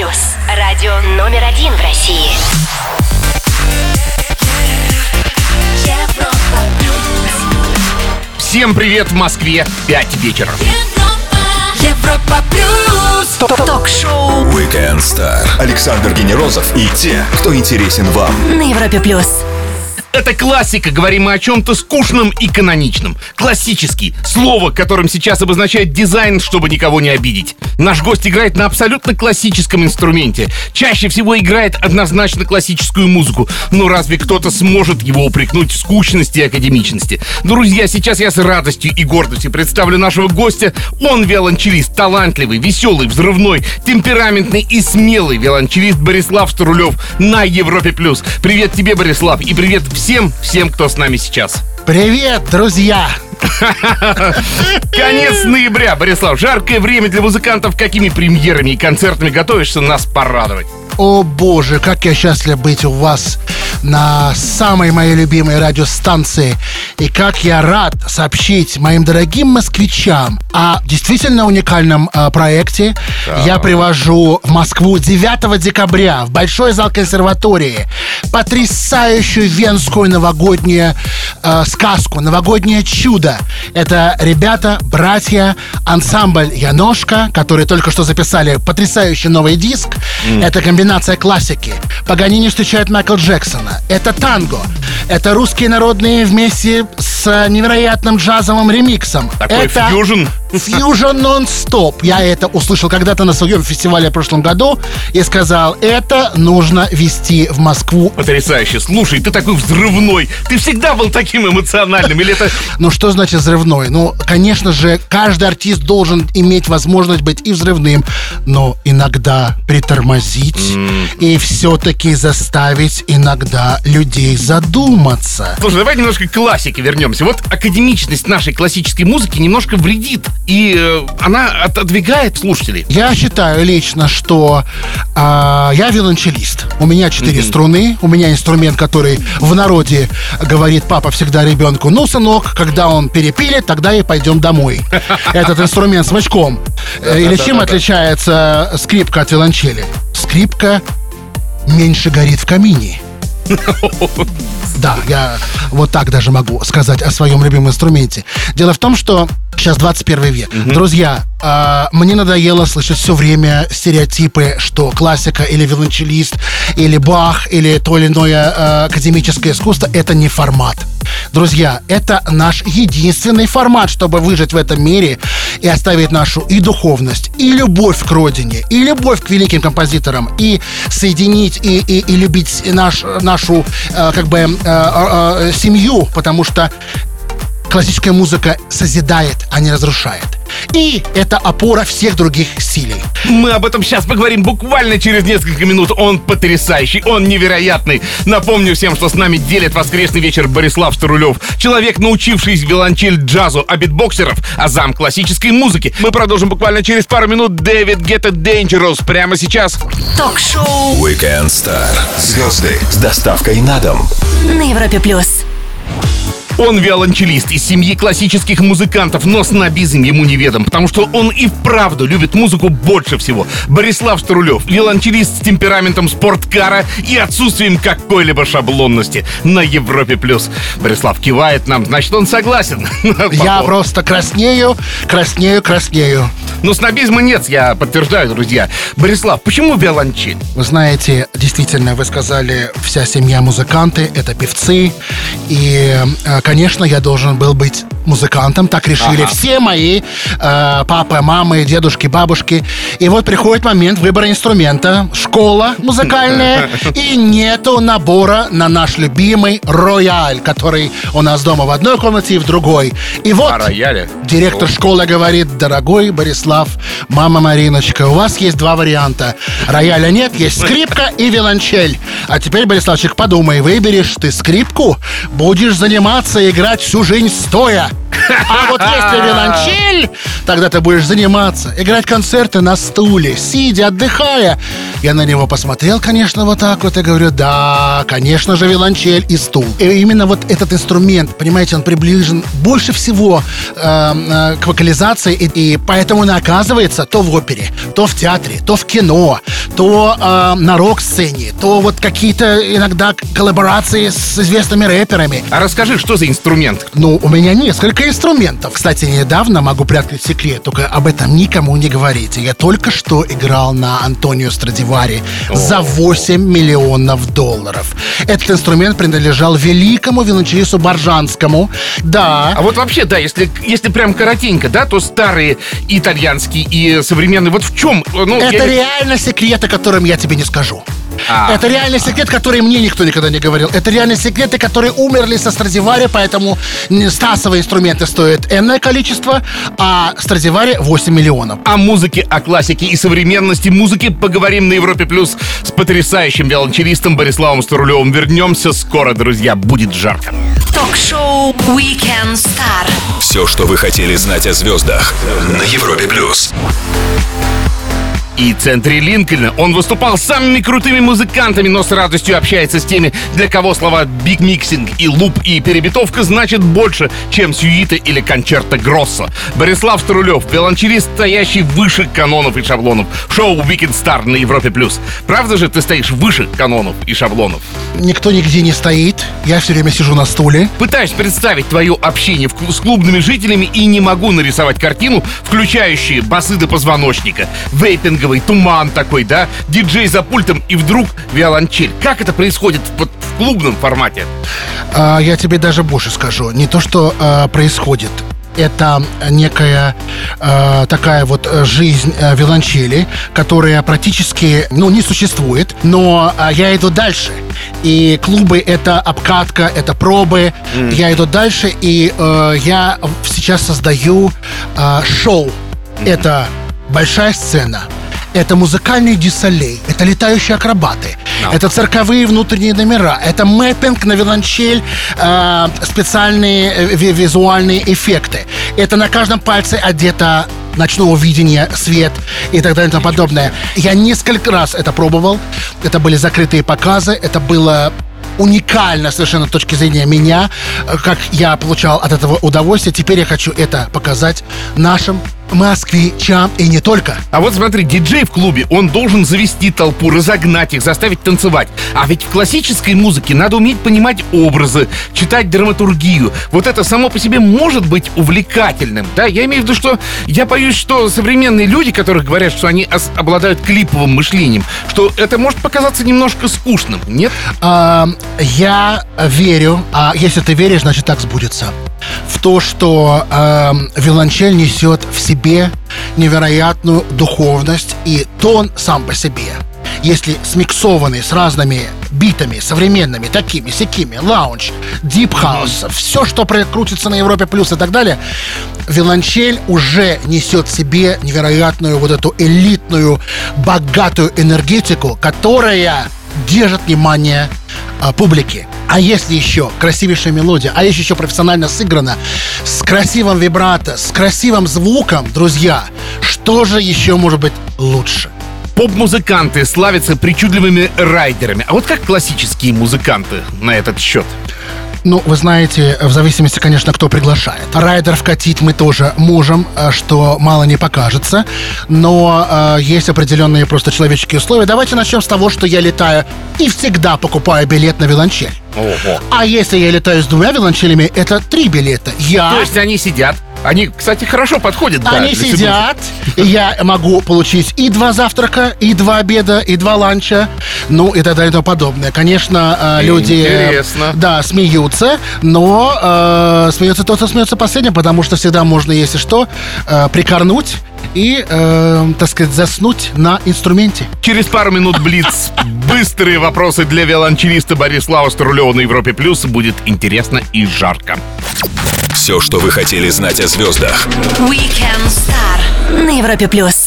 плюс. Радио номер один в России. Европа плюс. Всем привет в Москве, 5 вечера. Европа плюс. Ток-шоу Weekend Star. Александр Генерозов и те, кто интересен вам. на Европе плюс. Это классика, говорим мы о чем-то скучном и каноничном. Классический. Слово, которым сейчас обозначает дизайн, чтобы никого не обидеть. Наш гость играет на абсолютно классическом инструменте. Чаще всего играет однозначно классическую музыку. Но разве кто-то сможет его упрекнуть в скучности и академичности? Друзья, сейчас я с радостью и гордостью представлю нашего гостя. Он виолончелист, талантливый, веселый, взрывной, темпераментный и смелый виолончелист Борислав Струлев на Европе+. плюс. Привет тебе, Борислав, и привет всем, всем, кто с нами сейчас. Привет, друзья! Конец ноября, Борислав. Жаркое время для музыкантов. Какими премьерами и концертами готовишься нас порадовать? О боже, как я счастлив быть у вас на самой моей любимой радиостанции. И как я рад сообщить моим дорогим москвичам о действительно уникальном э, проекте. Я привожу в Москву 9 декабря в Большой зал консерватории потрясающую венскую новогоднюю э, сказку, новогоднее чудо. Это ребята, братья, ансамбль Яношка, которые только что записали потрясающий новый диск. Это комбинация классики. Паганини встречает Майкла Джексона. Это танго. Это русские народные вместе с невероятным джазовым ремиксом. Такой это фьюжн. Фьюжн нон-стоп. Я это услышал когда-то на своем фестивале в прошлом году и сказал, это нужно вести в Москву. Потрясающе. Слушай, ты такой взрывной. Ты всегда был таким эмоциональным. Или это... Ну что значит взрывной? Ну, конечно же, каждый артист должен иметь возможность быть и взрывным, но иногда притормозить и все-таки заставить иногда людей задуматься. Слушай, давай немножко к классике вернемся. Вот академичность нашей классической музыки немножко вредит. И э, она отодвигает слушателей. Я считаю лично, что а, я виолончелист. У меня четыре струны, у меня инструмент, который в народе говорит папа всегда ребенку, ну, сынок, когда он перепилит, тогда и пойдем домой. Этот инструмент с мычком. Э, Или чем отличается скрипка от виолончели? Скрипка меньше горит в камине. Да, я вот так даже могу сказать о своем любимом инструменте. Дело в том, что сейчас 21 век. Друзья, а, мне надоело слышать все время стереотипы, что классика или виолончелист, или Бах, или то или иное а, академическое искусство — это не формат. Друзья, это наш единственный формат, чтобы выжить в этом мире и оставить нашу и духовность, и любовь к родине, и любовь к великим композиторам, и соединить и, и, и любить наш, нашу э, как бы э, э, э, семью, потому что классическая музыка созидает, а не разрушает. И это опора всех других силей. Мы об этом сейчас поговорим буквально через несколько минут. Он потрясающий, он невероятный. Напомню всем, что с нами делит воскресный вечер Борислав Старулев. Человек, научившийся виолончель джазу, а битбоксеров, а зам классической музыки. Мы продолжим буквально через пару минут. Дэвид It Dangerous прямо сейчас. Ток-шоу Weekend Star. Звезды с доставкой на дом. на Европе плюс. Он виолончелист из семьи классических музыкантов, но снобизм ему неведом, потому что он и вправду любит музыку больше всего. Борислав Струлев, виолончелист с темпераментом спорткара и отсутствием какой-либо шаблонности на Европе+. плюс. Борислав кивает нам, значит, он согласен. Я просто краснею, краснею, краснею. Но снобизма нет, я подтверждаю, друзья. Борислав, почему виолончель? Вы знаете, действительно, вы сказали, вся семья музыканты, это певцы. И, э, конечно, я должен был быть музыкантом. Так решили Ага. все мои э, папы, мамы, дедушки, бабушки. И вот приходит момент выбора инструмента. Школа музыкальная. И нету набора на наш любимый рояль, который у нас дома в одной комнате и в другой. И вот А? Директор школы говорит, дорогой Борислав, мама Мариночка, у вас есть два варианта. Рояля нет, есть скрипка и виолончель. А теперь, Бориславчик, подумай, выберешь ты скрипку, будешь заниматься играть всю жизнь стоя. А вот если виолончель, тогда ты будешь заниматься, играть концерты на стуле, сидя, отдыхая. Я на него посмотрел, конечно, вот так вот и говорю, да, конечно же, виолончель и стул. И именно вот этот инструмент, понимаете, он приближен больше всего э, э, к вокализации, и, и поэтому он оказывается то в опере, то в театре, то в кино, то э, на рок-сцене, то вот какие-то иногда коллаборации с известными рэперами. А расскажи, что за инструмент? Ну, у меня несколько инструментов. Кстати, недавно могу приоткрыть секрет, только об этом никому не говорите. Я только что играл на Антонио Страдивари за 8 миллионов долларов. Этот инструмент принадлежал великому виолончелисту Боржанскому. Да. А вот вообще, да, если, если прям коротенько, да, то старые итальянские и современные, вот в чем? Ну, Это я- реально секрет, о котором я тебе не скажу. А. Это реальный секрет, который мне никто никогда не говорил. Это реальные секреты, которые умерли со Страдивари, поэтому стасовые инструменты стоят энное количество, а Страдивари 8 миллионов. О музыке, о классике и современности музыки поговорим на Европе Плюс с потрясающим виолончелистом Бориславом Старулевым. Вернемся скоро, друзья, будет жарко. Ток-шоу Weekend Star. Все, что вы хотели знать о звездах на Европе плюс. В центре Линкольна он выступал с самыми крутыми музыкантами, но с радостью общается с теми, для кого слова beat-mixing и loop и перебитовка значат больше, чем сюита или кончерто гроссо. Борислав Струлев, виолончелист, стоящий выше канонов и шаблонов. Шоу Weekend Star на Европе+. плюс. Правда же ты стоишь выше канонов и шаблонов? Никто нигде не стоит. Я все время сижу на стуле. Пытаюсь представить твое общение с клубными жителями и не могу нарисовать картину, включающую басы до позвоночника, вейпинговый туман такой, да, диджей за пультом и вдруг виолончель. Как это происходит вот в клубном формате? А, я тебе даже больше скажу. Не то, что а, происходит. Это некая а, такая вот э, жизнь э, виолончели, которая практически, ну, не существует. Но а, я иду дальше. И клубы — это обкатка, это пробы. Я иду дальше, и э, я сейчас создаю а, шоу. Это большая сцена. Это музыкальный дюсалей, это летающие акробаты, это цирковые внутренние номера, это мэппинг на виолончель, э, специальные э, ви- визуальные эффекты. Это на каждом пальце одето ночного видения, свет и так далее и тому подобное. Я несколько раз это пробовал. Это были закрытые показы, это было уникально совершенно с точки зрения меня, э, как я получал от этого удовольствие. Теперь я хочу это показать нашим москвичам и не только. А вот смотри, диджей в клубе, он должен завести толпу, разогнать их, заставить танцевать. А ведь в классической музыке надо уметь понимать образы, читать драматургию. Вот это само по себе может быть увлекательным, да? Я имею в виду, что я боюсь, что современные люди, которые говорят, что они обладают клиповым мышлением, что это может показаться немножко скучным, нет? А, я верю, а если ты веришь, значит так сбудется, в то, что а, виолончель несет в себе невероятную духовность и тон сам по себе. Если смиксованный с разными битами, современными, такими, сякими, lounge, deep house, все, что крутится на Европе плюс и так далее, виолончель уже несет в себе невероятную вот эту элитную, богатую энергетику, которая держит внимание а, публики. А если еще красивейшая мелодия, а если еще профессионально сыграно, с красивым вибрато, с красивым звуком, друзья, что же еще может быть лучше? Поп-музыканты славятся причудливыми райдерами. А вот как классические музыканты на этот счет? Ну, вы знаете, в зависимости, конечно, кто приглашает. Райдеров катить мы тоже можем, э, что мало не покажется, но э, есть определенные просто человеческие условия. Давайте начнем с того, что я летаю и всегда покупаю билет на виолончель. Ого. А если я летаю с двумя виолончелями, это три билета. Я То есть они сидят. Они, кстати, хорошо подходят. да, Они сидят, и я могу получить и два завтрака, и два обеда, и два ланча, ну и так далее и тому подобное. Конечно, э, люди... Интересно. Да, смеются, но э, смеется тот, кто смеется последним, потому что всегда можно, если что, э, прикорнуть и, э, так сказать, заснуть на инструменте. Через пару минут Блиц. Быстрые вопросы для виолончелиста Борислава Струлева на Европе Плюс. Будет интересно и жарко. Все, что вы хотели знать о звездах Weekend Star на Европе плюс.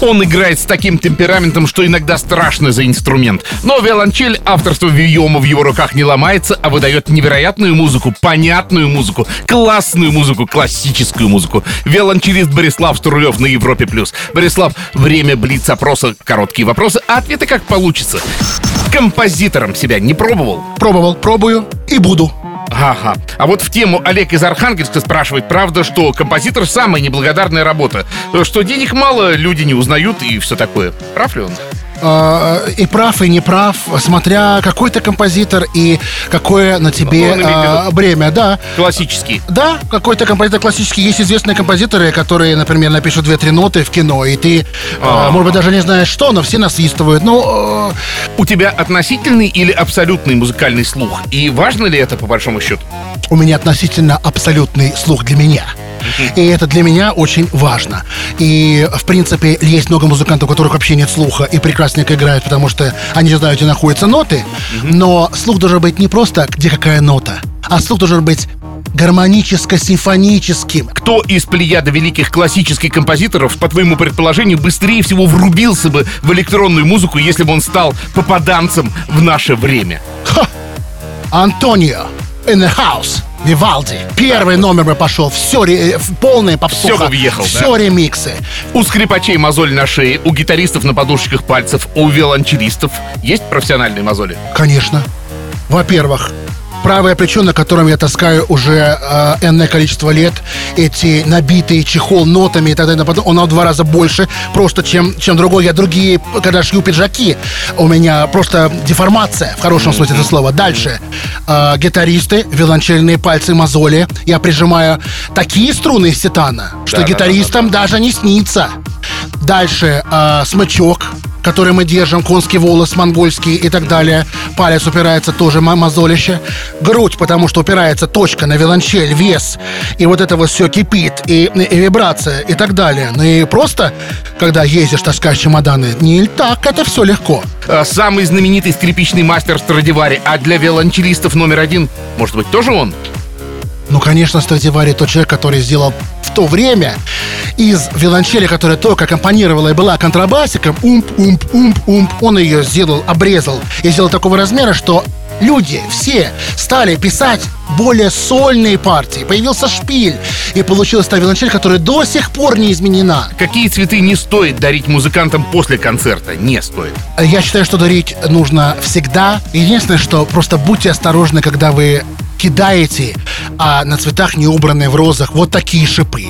Он играет с таким темпераментом, что иногда страшно за инструмент. Но виолончель авторства Вильома в его руках не ломается, а выдает невероятную музыку, понятную музыку, классную музыку, классическую музыку. Виолончелист Борислав Струлев на Европе+. плюс. Борислав, время блиц-опроса, короткие вопросы, а ответы как получится. Композитором себя не пробовал? Пробовал, пробую и буду. Ага. А вот в тему Олег из Архангельска спрашивает, правда, что композитор самая неблагодарная работа, что денег мало, люди не узнают и все такое. Прав ли он? Э, и прав, и не прав, смотря какой ты композитор и какое на тебе э, бремя, да. Классический. Да, какой-то композитор классический. Есть известные композиторы, которые, например, напишут две-три ноты в кино, и ты, э, А. может быть, даже не знаешь что, но все насвистывают. Ну, э, У тебя относительный или абсолютный музыкальный слух? И важно ли это по большому счету? у меня относительно абсолютный слух для меня. И это для меня очень важно. И, в принципе, есть много музыкантов, у которых вообще нет слуха и прекрасненько играют, потому что они не знают, где находятся ноты. Но слух должен быть не просто, где какая нота, а слух должен быть гармоническо-симфоническим. Кто из плеяда великих классических композиторов, по твоему предположению, быстрее всего врубился бы в электронную музыку, если бы он стал попаданцем в наше время? Ха! Антонио in the house. Вивалди. Первый номер бы пошел. Все, полные попсуха. Всё бы въехал, да? Все ремиксы. У скрипачей мозоль на шее, у гитаристов на подушечках пальцев, у виолончелистов есть профессиональные мозоли? Конечно. Во-первых, правое плечо, на котором я таскаю уже э, энное количество лет, эти набитые чехол нотами и так далее, он в два раза больше просто, чем, чем другой. Я другие, когда шью пиджаки, у меня просто деформация, в хорошем смысле этого слова. Дальше. Э, гитаристы, виолончельные пальцы, мозоли. Я прижимаю такие струны из титана, что Да-да-да-да-да. гитаристам даже не снится. Дальше э, смычок, который мы держим, конский волос монгольский и так далее. Палец упирается тоже мозолище. Грудь, потому что упирается точка на виолончель, вес. И вот это вот все кипит, и, и вибрация, и так далее. Ну и просто, когда ездишь, таскаешь чемоданы, не так это все легко. А, Самый знаменитый скрипичный мастер Страдивари, а для виолончелистов номер один, может быть, тоже он? Ну, конечно, Страдивари тот человек, который сделал то время из виолончели, которая только аккомпанировала и была контрабасиком, умп, умп, умп, умп, он ее сделал, обрезал и сделал такого размера, что люди все стали писать более сольные партии. Появился шпиль, и получилась та виолончель, которая до сих пор не изменена. Какие цветы не стоит дарить музыкантам после концерта? Не стоит. Я считаю, что дарить нужно всегда. Единственное, что просто будьте осторожны, когда вы кидаете, а на цветах не убранные в розах вот такие шипы.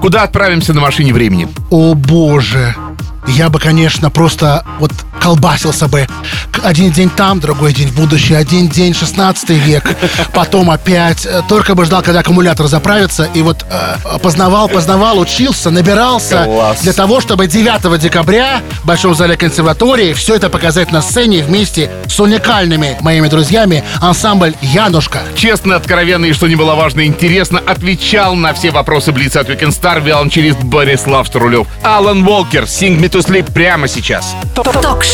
Куда отправимся на машине времени? О боже. Я бы, конечно, просто вот колбасился бы. Один день там, другой день в будущее, один день 16 век, потом опять. Э, Только бы ждал, когда аккумулятор заправится, и вот э, познавал, познавал, учился, набирался Класс. для того, чтобы 9 декабря в Большом зале консерватории все это показать на сцене вместе с уникальными моими друзьями ансамбль «Янушка». Честно, откровенно и что не было важно и интересно, отвечал на все вопросы Блица от Weekend Star виолончелист Борислав Струлев. Алан Волкер, Sing Me to Sleep прямо сейчас. Ток-шоу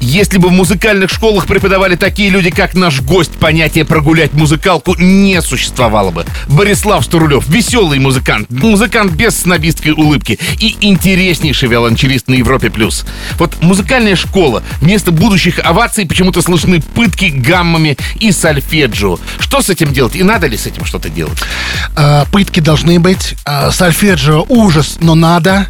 Если бы в музыкальных школах преподавали такие люди, как наш гость, понятие прогулять музыкалку не существовало бы. Борислав Струлев, веселый музыкант, музыкант без снобистской улыбки и интереснейший виолончелист на Европе+. плюс. Вот музыкальная школа. Вместо будущих оваций почему-то слышны пытки гаммами и сольфеджио. Что с этим делать? И надо ли с этим что-то делать? Э, пытки должны быть, э, сольфеджио ужас, но надо.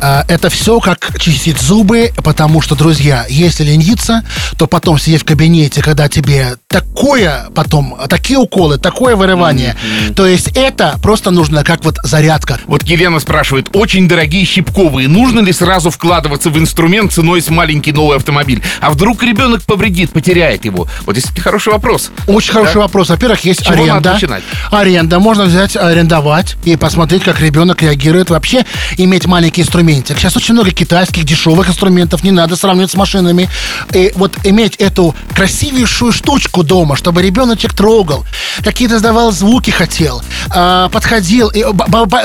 Э, это все как чистить зубы, потому что, друзья, если лениться, то потом сидеть в кабинете, когда тебе такое потом, такие уколы, такое вырывание, то есть это просто нужно как вот зарядка. Вот Елена спрашивает, очень дорогие щипковые, нужно ли сразу вкладываться в инструмент ценой с маленький новый автомобиль? А вдруг ребенок повредит, потеряет его? Вот действительно хороший вопрос. Очень хороший Да? вопрос. Во-первых, есть чего надо аренда. начинать? Аренда. Можно взять, арендовать и посмотреть, как ребенок реагирует. Вообще иметь маленький инструментик. Сейчас очень много китайских дешевых инструментов. Не надо сравнивать с машинами. И вот иметь эту красивейшую штучку дома, чтобы ребеночек трогал, какие-то сдавал звуки хотел, а, подходил, и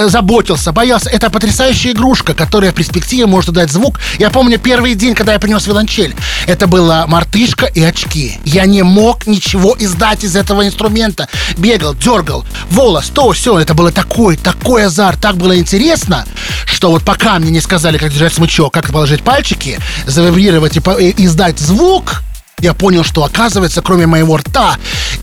заботился, боялся. Это потрясающая игрушка, которая в перспективе может дать звук. Я помню первый день, когда я принес виолончель. Это была мартышка и очки. Я не мог ничего издать из этого инструмента. Бегал, дергал, волос, то, все. Это было такой, такой азарт, так было интересно, что вот пока мне не сказали, как держать смычок, как положить пальчики, завибрировать и, по- и издать звук, я понял, что оказывается, кроме моего рта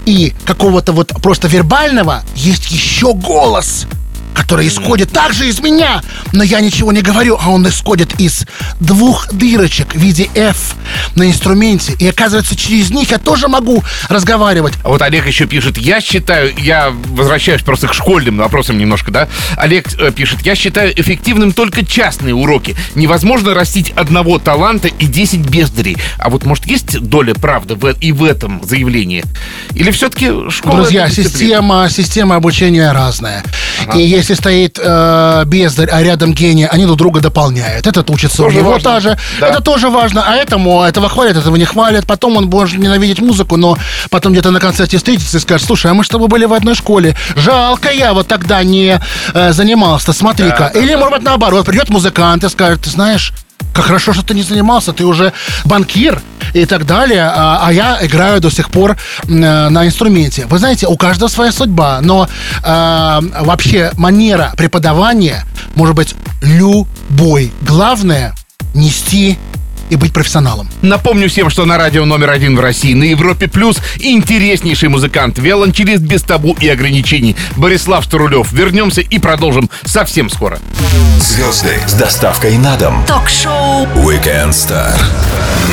и какого-то вот просто вербального, есть еще голос, который исходит также из меня, но я ничего не говорю, а он исходит из двух дырочек в виде F на инструменте. И оказывается, через них я тоже могу разговаривать. А вот Олег еще пишет, я считаю, я возвращаюсь просто к школьным вопросам немножко, да? Олег э, пишет, я считаю эффективным только частные уроки. Невозможно растить одного таланта и 10 бездарей. А вот может есть доля правды в, и в этом заявлении? Или все-таки школа... Друзья, система, система обучения разная. И если стоит э, бездарь, а рядом гений, они друг друга дополняют. Этот учится Тоже у него важно. та же. Да. Это тоже важно. А этому этого хвалят, этого не хвалят. Потом он может ненавидеть музыку, но потом где-то на концерте встретится и скажет, слушай, а мы с тобой были в одной школе. Жалко, я вот тогда не э, занимался. Смотри-ка. Или, может быть, наоборот, придет музыкант и скажет, ты знаешь, как хорошо, что ты не занимался, ты уже банкир и так далее, а, а я играю до сих пор э, на инструменте. Вы знаете, у каждого своя судьба, но э, вообще манера преподавания может быть любой. Главное нести и быть профессионалом. Напомню всем, что на радио номер один в России на Европе Плюс интереснейший музыкант, виолончелист без табу и ограничений Борислав Старулев. Вернемся и продолжим совсем скоро. Звезды с доставкой на дом. Ток-шоу Weekend Star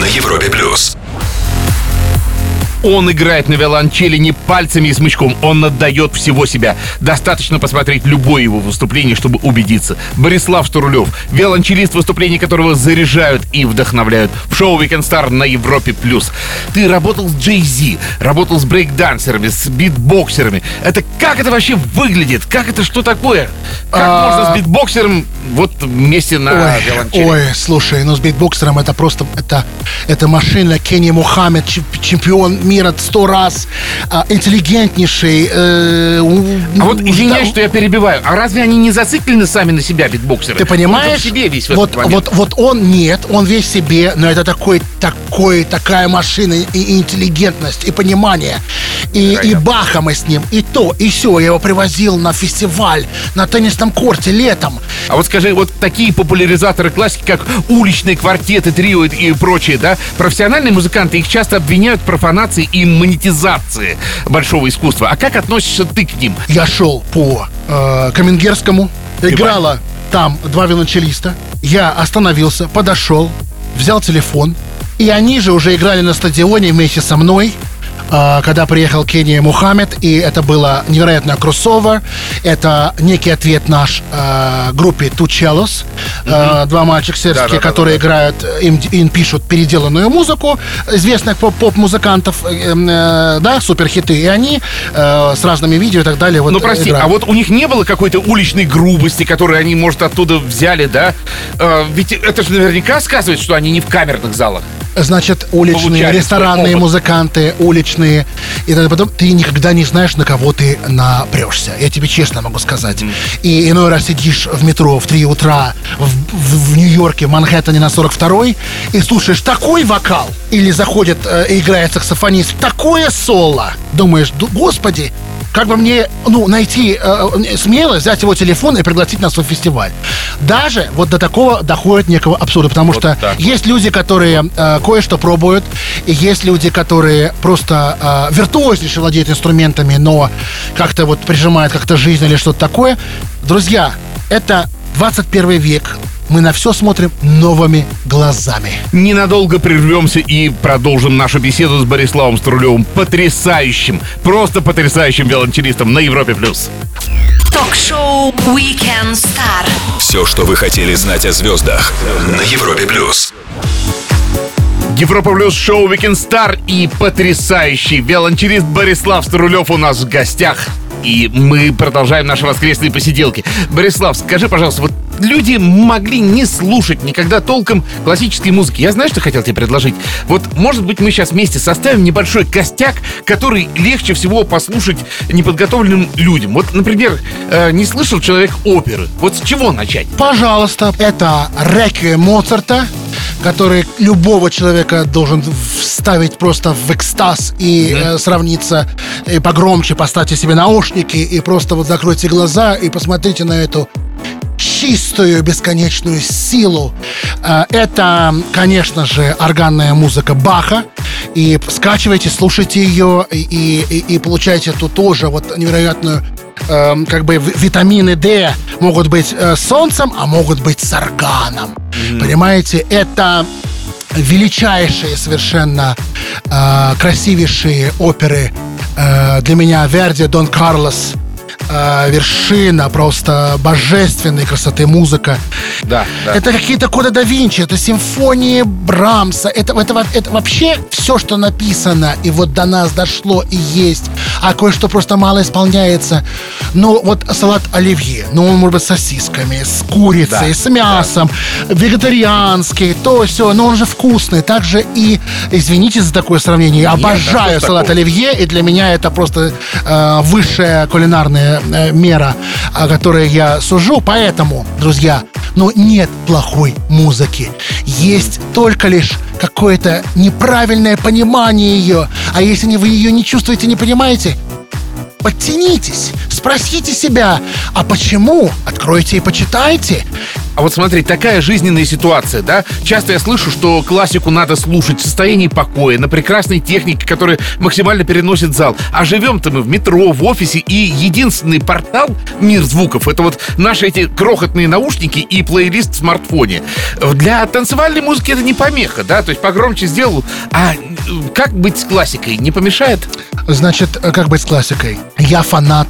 на Европе плюс. Он играет на виолончели не пальцами и смычком, он отдает всего себя. Достаточно посмотреть любое его выступление, чтобы убедиться. Борислав Штурулев, виолончелист, выступления которого заряжают и вдохновляют. В шоу Weekend Star на Европе+. плюс. Ты работал с Джей Зи, работал с брейкдансерами, с битбоксерами. Это как это вообще выглядит? Как это, что такое? Как А- можно с битбоксером вот вместе на Ой, виолончели? ой, слушай, ну с битбоксером это просто, это, это машина Кенни Мухаммед, чемп- чемпион мира сто раз, а, интеллигентнейший. э, А вот да, извиняюсь, что я перебиваю. А разве они не зациклены сами на себя, битбоксеры? Ты понимаешь? Он себе весь в вот, вот, вот он нет, он весь себе, но это такой, такой, такая машина и, интеллигентность, и понимание. И, и. Баха мы с ним, и то, и все. Я его привозил на фестиваль, на теннисном корте летом. А вот скажи, вот такие популяризаторы классики, как уличные квартеты, трио и- прочие, да, профессиональные музыканты, их часто обвиняют в профанации и монетизации большого искусства. А как относишься ты к ним? Я шел по э, Каменгерскому, играла там два виолончелиста. Я остановился, подошел, взял телефон, и они же уже играли на стадионе вместе со мной. Э, Когда приехал Кения Мухаммед, и это было невероятное кроссовер. Это некий ответ наш э, группе Two Cellos. Э, два мальчика сербские, Да-да-да-да-да. которые играют, э, им, им пишут переделанную музыку известных поп- поп-музыкантов, э, э, да, суперхиты. И они э, с разными видео и так далее. Вот, Ну, прости, играют. а вот у них не было какой-то уличной грубости, которую они, может, оттуда взяли, да? Э, ведь это же наверняка сказывает, что они не в камерных залах. Значит, уличные, ресторанные музыканты, уличные. И тогда потом ты никогда не знаешь, на кого ты напрешься. Я тебе честно могу сказать. И иной раз сидишь в метро в 3 утра в, в- в Нью-Йорке, в Манхэттене на 42-й, и слушаешь такой вокал. Или заходит э, и играет саксофонист, такое соло. Думаешь, «Ду- господи, как бы мне ну, найти э, смелость, взять его телефон и пригласить на свой фестиваль. Даже вот до такого доходит некого абсурда, потому Вот что так. есть люди, которые э, кое-что пробуют, и есть люди, которые просто э, виртуознейше владеют инструментами, но как-то вот прижимают как-то жизнь или что-то такое. Друзья, это 21 век. Мы на все смотрим новыми глазами. Ненадолго прервемся и продолжим нашу беседу с Бориславом Струлевым, потрясающим, просто потрясающим виолончелистом на Европе+. плюс. Ток-шоу Weekend Star. Все, что вы хотели знать о звездах на Европе плюс. Европа Плюс шоу Weekend Star и потрясающий виолончелист Борислав Струлев у нас в гостях. И мы продолжаем наши воскресные посиделки. Борислав, скажи, пожалуйста, вот люди могли не слушать никогда толком классической музыки. Я знаю, что хотел тебе предложить. Вот, может быть, мы сейчас вместе составим небольшой костяк, который легче всего послушать неподготовленным людям. Вот, например, э, не слышал человек оперы. Вот с чего начать? Пожалуйста, это реквием Моцарта, который любого человека должен вставить просто в экстаз и э, сравниться, и погромче поставьте себе наушники и просто вот закройте глаза и посмотрите на эту чистую бесконечную силу. Э, Это, конечно же, органная музыка Баха. И скачивайте, слушайте ее и, и, и получайте тут тоже вот невероятную эм, как бы витамины D могут быть э, солнцем, а могут быть с органом. Понимаете, это величайшие совершенно э, красивейшие оперы э, для меня Верди, Дон Карлос, э, вершина просто божественной красоты музыка. Да, да. Это какие-то коды да Винчи, это симфонии Брамса, это, это, это вообще все, что написано, и вот до нас дошло и есть, а кое-что просто мало исполняется. Ну, вот салат оливье, ну, он может быть с сосисками, с курицей, Да, с мясом, вегетарианский, то все, но он же вкусный. Также и, извините за такое сравнение, я Нет, да обожаю салат такого? оливье, и для меня это просто э, высшая кулинарная э, мера, о которой я сужу. Поэтому, друзья, ну нет плохой музыки. Есть только лишь какое-то неправильное понимание ее. А если вы ее не чувствуете, не понимаете, подтянитесь, спросите себя, а почему? Откройте и почитайте. А вот смотри, такая жизненная ситуация, да? Часто я слышу, что классику надо слушать в состоянии покоя, на прекрасной технике, которая максимально переносит зал. А живем-то мы в метро, в офисе, и единственный портал «Мир звуков» — это вот наши эти крохотные наушники и плейлист в смартфоне. Для танцевальной музыки это не помеха, да? То есть погромче сделал. А э, как быть с классикой? Не помешает? Значит, э, как быть с классикой? Я фанат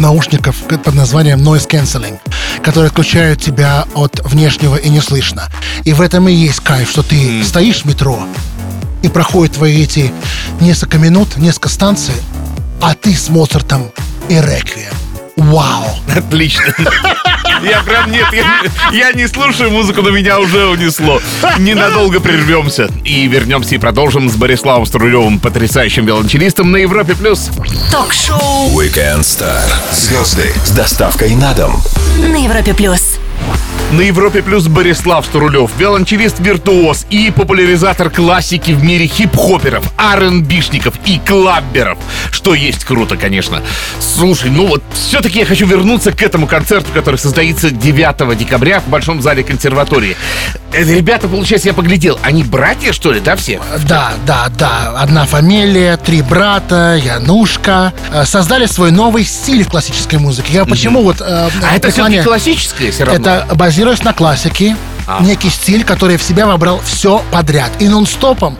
наушников под названием Noise Cancelling, которые отключают тебя от внешнего и не слышно. И в этом и есть кайф, что ты стоишь в метро, и проходят твои эти несколько минут, несколько станций, а ты с Моцартом и Реквием. Вау! Отлично. Я прям нет, я, я не слушаю музыку, но меня уже унесло. Ненадолго прервемся и вернемся и продолжим с Бориславом Струлевым, потрясающим виолончелистом на Европе плюс. Ток-шоу Weekend Star. Звезды с доставкой на дом. на Европе плюс. На Европе плюс Борислав Струлев, виолончелист-виртуоз и популяризатор классики в мире хип-хоперов, R&Бишников и клабберов. Что есть круто, конечно. Слушай, ну вот все-таки я хочу вернуться к этому концерту, который состоится 9 декабря в Большом зале консерватории. Э, Ребята, получается, я поглядел, они братья, что ли, да, все? Да, да, да. Одна фамилия, три брата, Янушка. Э, Создали свой новый стиль в классической музыке. Я почему вот... э, А это все-таки классическое все равно? Это базируясь на классике, А. некий стиль, который в себя вобрал все подряд. И нон-стопом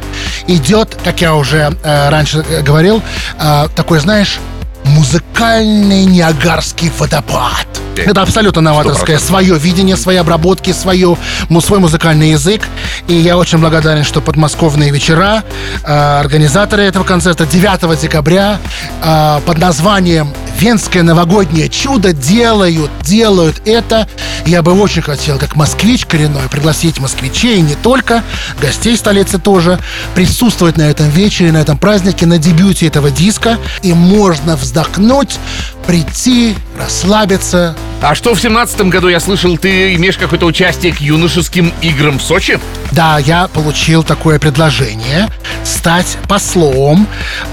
идет, как я уже э, раньше э, говорил, э, такой, знаешь, музыкальный Ниагарский водопад. Это абсолютно новаторское, 100%. свое видение, свои обработки, свое, свой музыкальный язык. И я очень благодарен, что подмосковные вечера, э, организаторы этого концерта 9 декабря э, под названием «Венское новогоднее чудо» делают, делают это. Я бы очень хотел, как москвич коренной, пригласить москвичей, не только, гостей столицы тоже, присутствовать на этом вечере, на этом празднике, на дебюте этого диска. И можно вздохнуть, прийти, расслабиться, А что в семнадцатом году я слышал, ты имеешь какое-то участие к юношеским играм в Сочи? Да, я получил такое предложение стать послом.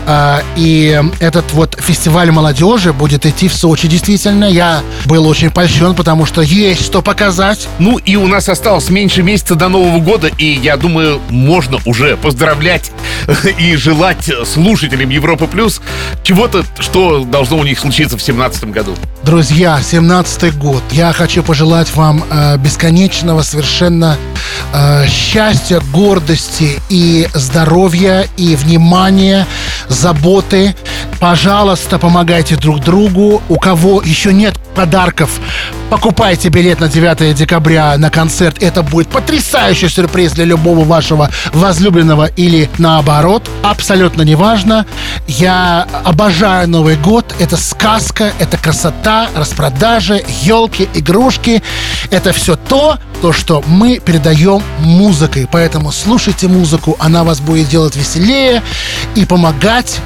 э, и этот вот фестиваль молодежи будет идти в Сочи. Действительно, я был очень польщен, потому что есть что показать. Ну и у нас осталось меньше месяца до Нового года, и я думаю, можно уже поздравлять и желать слушателям Европы Плюс чего-то, что должно у них случиться в семнадцатом году. Друзья, 17-й год. Я хочу пожелать вам э, бесконечного совершенно э, счастья, гордости и здоровья, и внимания, заботы. Пожалуйста, помогайте друг другу. У кого еще нет подарков, покупайте билет на 9 декабря на концерт. Это будет потрясающий сюрприз для любого вашего возлюбленного или наоборот. Абсолютно неважно. Я обожаю Новый год. Это сказка, это красота, распродажи, елки, игрушки. Это все то, то, что мы передаем музыкой. Поэтому слушайте музыку, она вас будет делать веселее и помогать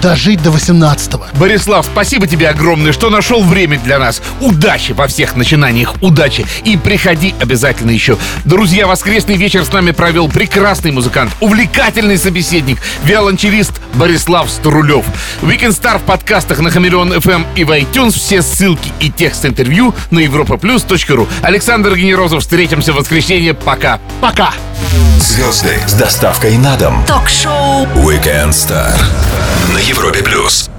дожить до 18-го. Борислав, спасибо тебе огромное, что нашел время для нас. Удачи во всех начинаниях, удачи. И приходи обязательно еще. Друзья, воскресный вечер с нами провел прекрасный музыкант, увлекательный собеседник, виолончелист Борислав Струлев. Weekend Star в подкастах на Хамелеон FM и в iTunes. Все ссылки и текст интервью на europaplus.ru. Александр Генерозов. Встретимся в воскресенье. Пока. Пока! Звезды с доставкой на дом. Ток-шоу Weekend Star на Европе плюс.